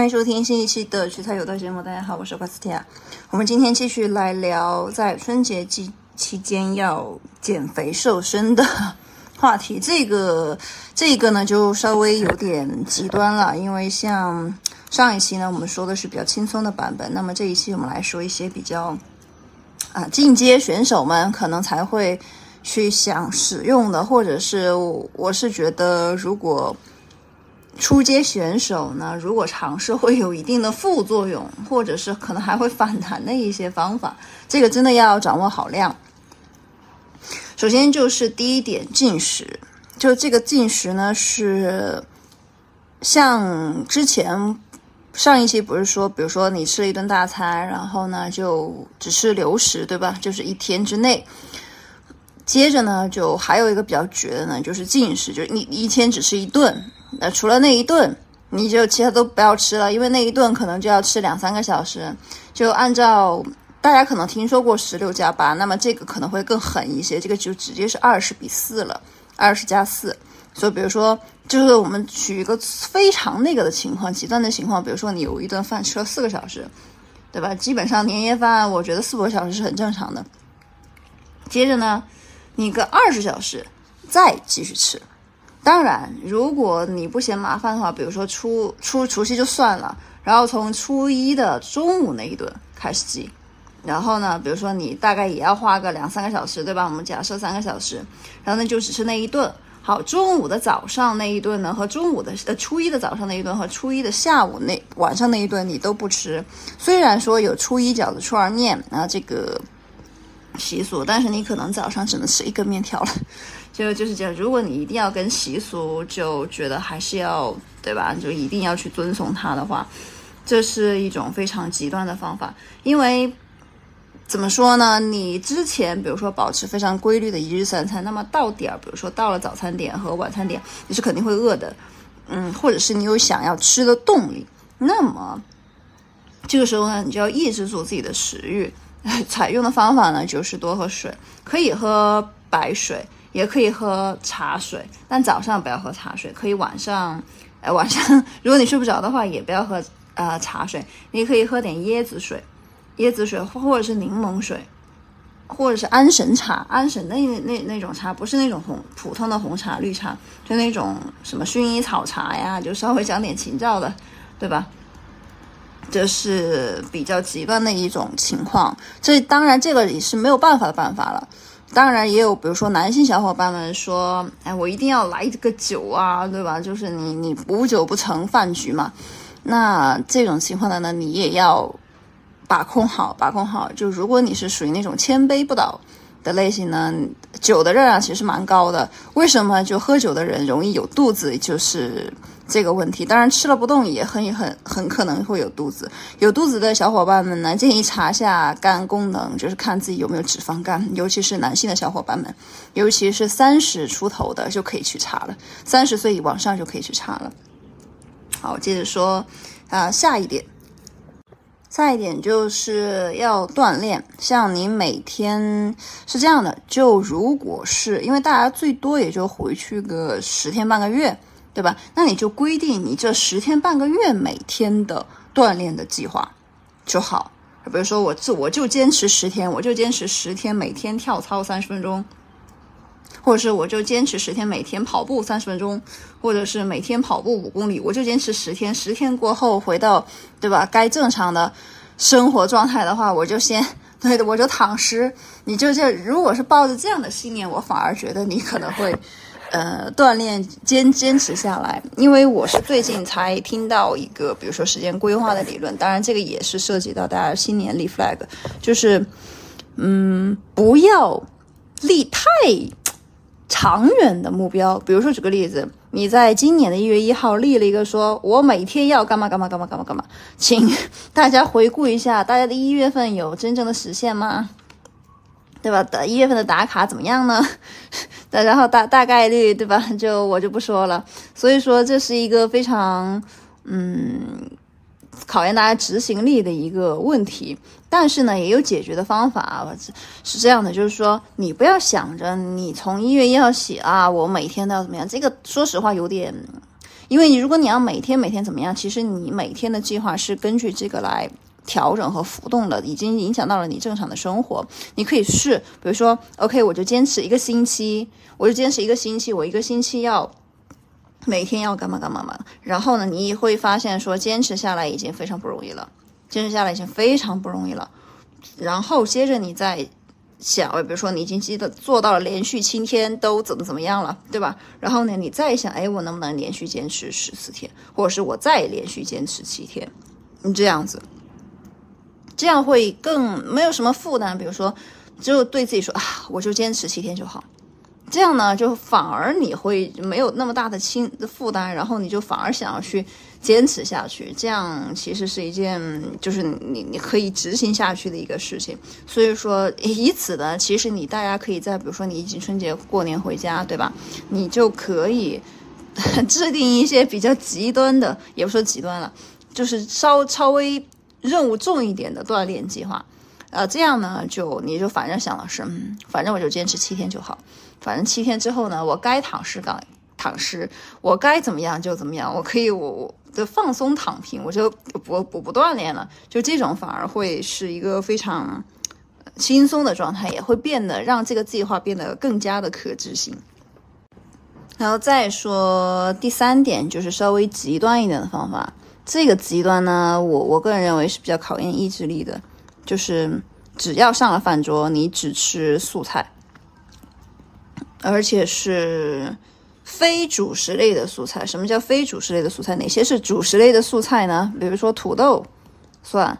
欢迎收听新一期的《取材有道》节目。大家好，我是巴斯提亚。我们今天继续来聊在春节期期间要减肥瘦身的话题。这个这个呢，就稍微有点极端了，因为像上一期呢，我们说的是比较轻松的版本。那么这一期我们来说一些比较啊进阶选手们可能才会去想使用的，或者是我是觉得如果。初阶选手呢，如果尝试会有一定的副作用，或者是可能还会反弹的一些方法，这个真的要掌握好量。首先就是第一点，进食，就这个进食呢是像之前上一期不是说，比如说你吃了一顿大餐，然后呢就只吃流食，对吧？就是一天之内。接着呢，就还有一个比较绝的呢，就是进食，就是你一天只吃一顿。那除了那一顿，你就其他都不要吃了，因为那一顿可能就要吃两三个小时。就按照大家可能听说过十六加八，那么这个可能会更狠一些，这个就直接是二十比四了，二十加四。所以比如说，就是我们举一个非常那个的情况，极端的情况，比如说你有一顿饭吃了四个小时，对吧？基本上年夜饭，我觉得四五个小时是很正常的。接着呢，你个二十小时再继续吃。当然，如果你不嫌麻烦的话，比如说初初除夕就算了，然后从初一的中午那一顿开始记，然后呢，比如说你大概也要花个两三个小时，对吧？我们假设三个小时，然后那就只吃那一顿。好，中午的早上那一顿呢，和中午的呃初一的早上那一顿和初一的下午那晚上那一顿你都不吃。虽然说有初一饺子、初二面啊这个习俗，但是你可能早上只能吃一根面条了。就就是这样，如果你一定要跟习俗，就觉得还是要对吧？就一定要去遵从它的话，这是一种非常极端的方法。因为怎么说呢？你之前比如说保持非常规律的一日三餐，那么到点儿，比如说到了早餐点和晚餐点，你是肯定会饿的，嗯，或者是你有想要吃的动力，那么这个时候呢，你就要抑制住自己的食欲。采用的方法呢，就是多喝水，可以喝白水。也可以喝茶水，但早上不要喝茶水。可以晚上，呃，晚上如果你睡不着的话，也不要喝呃茶水。你可以喝点椰子水，椰子水或者是柠檬水，或者是安神茶。安神那那那种茶，不是那种红普通的红茶、绿茶，就那种什么薰衣草茶呀，就稍微讲点情调的，对吧？这是比较极端的一种情况。这当然这个也是没有办法的办法了。当然也有，比如说男性小伙伴们说，哎，我一定要来这个酒啊，对吧？就是你你无酒不成饭局嘛。那这种情况的呢，你也要把控好，把控好。就如果你是属于那种千杯不倒的类型呢，酒的热量其实蛮高的。为什么就喝酒的人容易有肚子？就是。这个问题，当然吃了不动也很很很可能会有肚子。有肚子的小伙伴们呢，建议查下肝功能，就是看自己有没有脂肪肝。尤其是男性的小伙伴们，尤其是三十出头的就可以去查了，三十岁往上就可以去查了。好，接着说，啊，下一点，下一点就是要锻炼。像你每天是这样的，就如果是因为大家最多也就回去个十天半个月。对吧？那你就规定你这十天半个月每天的锻炼的计划就好。比如说，我自我就坚持十天，我就坚持十天每天跳操三十分钟，或者是我就坚持十天每天跑步三十分钟，或者是每天跑步五公里，我就坚持十天。十天过后回到对吧？该正常的生活状态的话，我就先对的，我就躺尸。你就这，如果是抱着这样的信念，我反而觉得你可能会。呃，锻炼坚坚持下来，因为我是最近才听到一个，比如说时间规划的理论，当然这个也是涉及到大家新年立 flag，就是，嗯，不要立太长远的目标。比如说举个例子，你在今年的一月一号立了一个，说我每天要干嘛干嘛干嘛干嘛干嘛，请大家回顾一下，大家的一月份有真正的实现吗？对吧？的一月份的打卡怎么样呢？然后大大概率对吧？就我就不说了。所以说这是一个非常嗯考验大家执行力的一个问题。但是呢，也有解决的方法。是这样的，就是说你不要想着你从一月一号起啊，我每天都要怎么样。这个说实话有点因为你如果你要每天每天怎么样，其实你每天的计划是根据这个来调整和浮动的，已经影响到了你正常的生活。你可以试，比如说，OK，我就坚持一个星期，我就坚持一个星期，我一个星期要每天要干嘛干嘛嘛。然后呢，你会发现说，坚持下来已经非常不容易了，坚持下来已经非常不容易了。然后接着你再。想，比如说你已经记得做到了连续七天都怎么怎么样了，对吧？然后呢，你再想，哎，我能不能连续坚持十四天，或者是我再连续坚持七天？你这样子，这样会更没有什么负担。比如说，就对自己说啊，我就坚持七天就好。这样呢，就反而你会没有那么大的轻负担，然后你就反而想要去坚持下去。这样其实是一件就是你你可以执行下去的一个事情。所以说，以此呢，其实你大家可以在比如说你已经春节过年回家，对吧？你就可以 制定一些比较极端的，也不说极端了，就是稍稍微任务重一点的锻炼计划。呃，这样呢，就你就反正想的是，嗯，反正我就坚持七天就好。反正七天之后呢，我该躺尸岗躺尸，我该怎么样就怎么样，我可以我我的放松躺平，我就不不不锻炼了，就这种反而会是一个非常轻松的状态，也会变得让这个计划变得更加的可执行。然后再说第三点，就是稍微极端一点的方法，这个极端呢，我我个人认为是比较考验意志力的，就是只要上了饭桌，你只吃素菜。而且是非主食类的素菜。什么叫非主食类的素菜？哪些是主食类的素菜呢？比如说土豆算，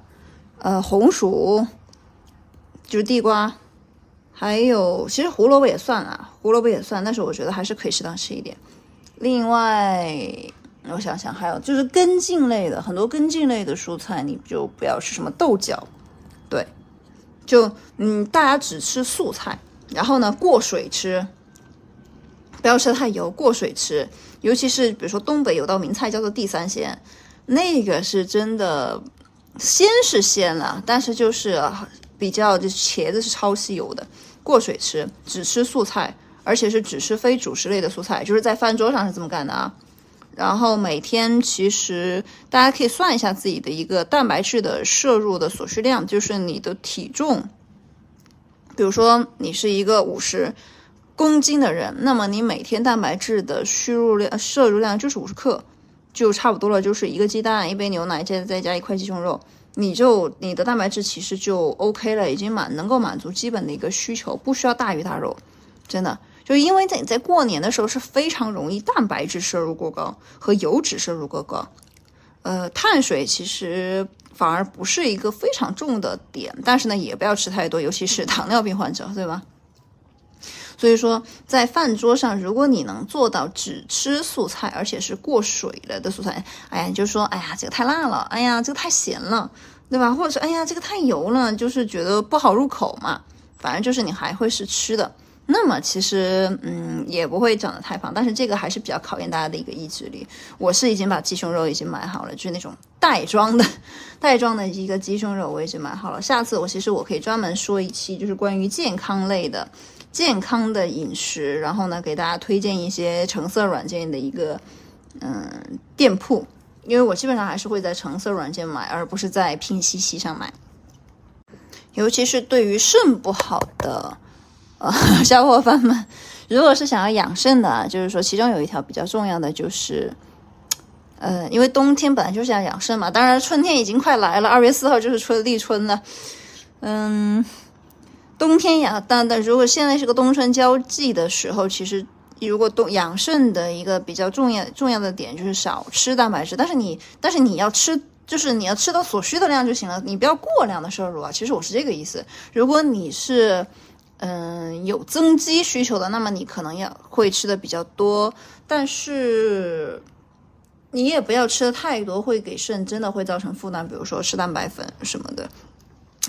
呃，红薯就是地瓜，还有其实胡萝卜也算啊，胡萝卜也算，但是我觉得还是可以适当吃一点。另外，我想想，还有就是根茎类的，很多根茎类的蔬菜你就不要吃什么豆角，就嗯，大家只吃素菜，然后呢过水吃。不要吃太油，过水吃，尤其是比如说东北有道名菜叫做地三鲜，那个是真的鲜是鲜了，但是就是比较就茄子是超吸油的，过水吃，只吃素菜，而且是只吃非主食类的素菜，就是在饭桌上是这么干的啊。然后每天其实大家可以算一下自己的一个蛋白质的摄入的所需量，就是你的体重，比如说你是一个五十。公斤的人，那么你每天蛋白质的需入量、摄入量就是五十克，就差不多了。就是一个鸡蛋、一杯牛奶，再再加一块鸡胸肉，你就你的蛋白质其实就 OK 了，已经满能够满足基本的一个需求，不需要大鱼大肉。真的，就因为在在过年的时候是非常容易蛋白质摄入过高和油脂摄入过高，呃，碳水其实反而不是一个非常重的点，但是呢，也不要吃太多，尤其是糖尿病患者，对吧？所以说，在饭桌上，如果你能做到只吃素菜，而且是过水了的素菜，哎呀，你就说，哎呀，这个太辣了，哎呀，这个太咸了，对吧？或者是，哎呀，这个太油了，就是觉得不好入口嘛。反正就是你还会是吃的，那么其实，嗯，也不会长得太胖。但是这个还是比较考验大家的一个意志力。我是已经把鸡胸肉已经买好了，就是那种袋装的，袋装的一个鸡胸肉我已经买好了。下次我其实我可以专门说一期，就是关于健康类的。健康的饮食，然后呢，给大家推荐一些橙色软件的一个嗯店铺，因为我基本上还是会在橙色软件买，而不是在拼夕夕上买。尤其是对于肾不好的呃小伙伴们，如果是想要养肾的，就是说其中有一条比较重要的就是，呃，因为冬天本来就是要养肾嘛，当然春天已经快来了，二月四号就是春立春了，嗯。冬天养，但但如果现在是个冬春交际的时候，其实如果冬养肾的一个比较重要重要的点就是少吃蛋白质，但是你但是你要吃，就是你要吃到所需的量就行了，你不要过量的摄入啊。其实我是这个意思。如果你是嗯有增肌需求的，那么你可能要会吃的比较多，但是你也不要吃的太多，会给肾真的会造成负担，比如说吃蛋白粉什么的。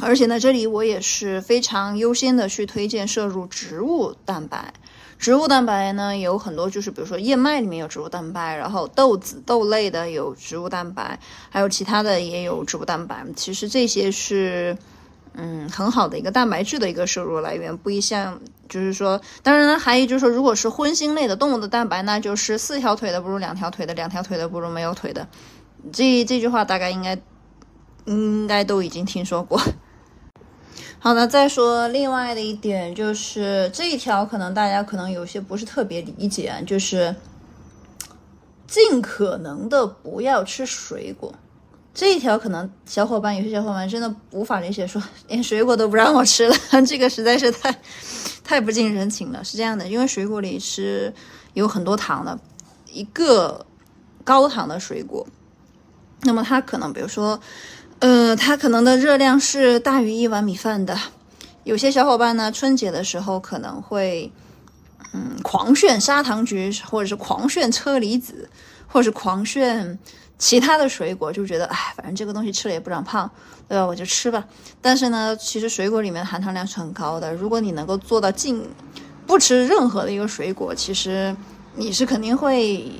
而且呢，这里我也是非常优先的去推荐摄入植物蛋白。植物蛋白呢有很多，就是比如说燕麦里面有植物蛋白，然后豆子豆类的有植物蛋白，还有其他的也有植物蛋白。其实这些是嗯很好的一个蛋白质的一个摄入来源，不一像就是说，当然还有就是说，如果是荤腥类的动物的蛋白，那就是四条腿的不如两条腿的，两条腿的不如没有腿的。这 这句话大概应该应该都已经听说过。好的，再说另外的一点，就是这一条可能大家可能有些不是特别理解，就是尽可能的不要吃水果。这一条可能小伙伴有些小伙伴真的无法理解，说连水果都不让我吃了，这个实在是太太不近人情了。是这样的，因为水果里是有很多糖的，一个高糖的水果，那么它可能比如说。呃，它可能的热量是大于一碗米饭的。有些小伙伴呢，春节的时候可能会，嗯，狂炫砂糖橘，或者是狂炫车厘子，或者是狂炫其他的水果，就觉得，哎，反正这个东西吃了也不长胖，对吧？我就吃吧。但是呢，其实水果里面含糖量是很高的。如果你能够做到尽不吃任何的一个水果，其实你是肯定会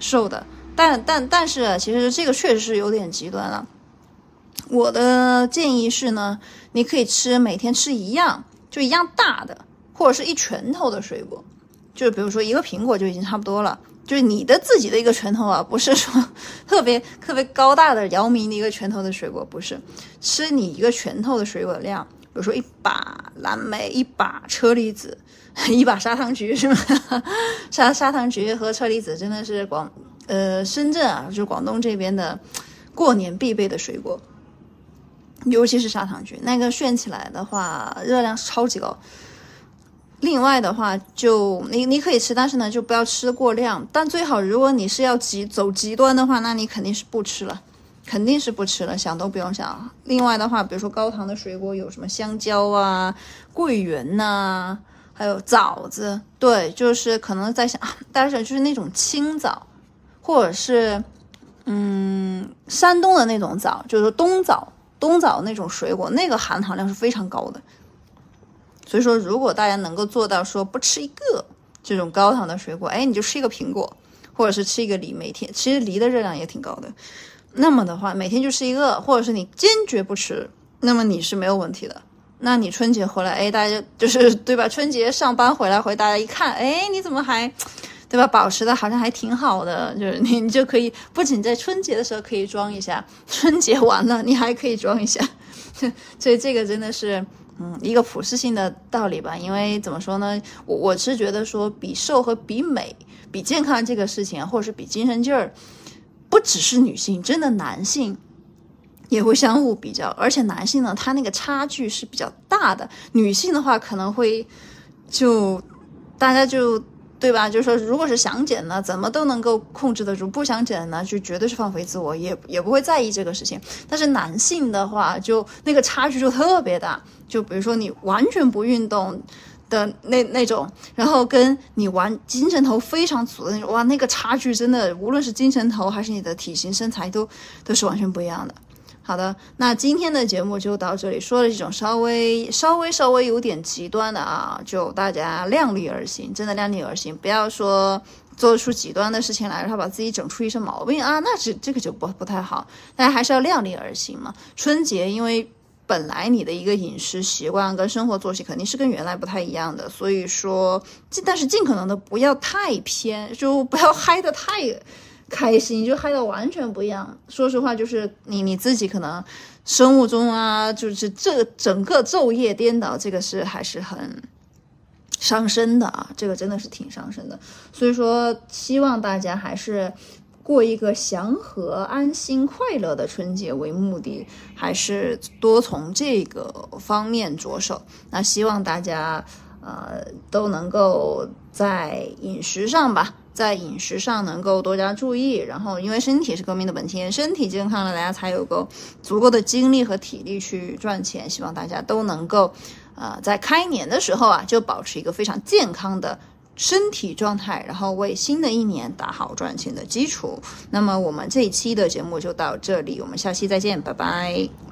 瘦的。但但但是，其实这个确实是有点极端了。我的建议是呢，你可以吃每天吃一样，就一样大的，或者是一拳头的水果，就是比如说一个苹果就已经差不多了，就是你的自己的一个拳头啊，不是说 特别特别高大的姚明的一个拳头的水果，不是，吃你一个拳头的水果量，比如说一把蓝莓，一把车厘子，一把砂糖橘，是吗？砂砂糖橘和车厘子真的是广呃深圳啊，就是广东这边的过年必备的水果。尤其是砂糖橘，那个炫起来的话，热量超级高。另外的话，就你你可以吃，但是呢，就不要吃过量。但最好，如果你是要极走极端的话，那你肯定是不吃了，肯定是不吃了，想都不用想。另外的话，比如说高糖的水果有什么香蕉啊、桂圆呐，还有枣子。对，就是可能在想，但是就是那种青枣，或者是嗯，山东的那种枣，就是冬枣。冬枣那种水果，那个含糖量是非常高的。所以说，如果大家能够做到说不吃一个这种高糖的水果，哎，你就吃一个苹果，或者是吃一个梨，每天其实梨的热量也挺高的。那么的话，每天就吃一个，或者是你坚决不吃，那么你是没有问题的。那你春节回来，哎，大家就 是对吧？春节上班回来回大家一看，哎，你怎么还？对吧？保持的好像还挺好的，就是你你就可以不仅在春节的时候可以装一下，春节完了你还可以装一下，所以这个真的是嗯一个普世性的道理吧。因为怎么说呢，我我是觉得说比瘦和比美、比健康这个事情，或者是比精神劲儿，不只是女性，真的男性也会相互比较，而且男性呢，他那个差距是比较大的，女性的话可能会就大家就。对吧？就是说，如果是想减呢，怎么都能够控制得住；不想减呢，就绝对是放飞自我，也也不会在意这个事情。但是男性的话，就那个差距就特别大。就比如说你完全不运动的那那种，然后跟你玩精神头非常足的那种，哇，那个差距真的，无论是精神头还是你的体型身材，都都是完全不一样的。好的，那今天的节目就到这里，说了这种稍微稍微稍微有点极端的啊，就大家量力而行，真的量力而行，不要说做出极端的事情来，然后把自己整出一身毛病啊，那这这个就不不太好，大家还是要量力而行嘛。春节因为本来你的一个饮食习惯跟生活作息肯定是跟原来不太一样的，所以说尽，但是尽可能的不要太偏，就不要嗨的太。开心就嗨到完全不一样。说实话，就是你你自己可能生物钟啊，就是这整个昼夜颠倒，这个是还是很伤身的啊。这个真的是挺伤身的。所以说，希望大家还是过一个祥和、安心、快乐的春节为目的，还是多从这个方面着手。那希望大家呃都能够在饮食上吧。在饮食上能够多加注意，然后因为身体是革命的本钱，身体健康了，大家才有够足够的精力和体力去赚钱。希望大家都能够，呃，在开年的时候啊，就保持一个非常健康的身体状态，然后为新的一年打好赚钱的基础。那么我们这一期的节目就到这里，我们下期再见，拜拜。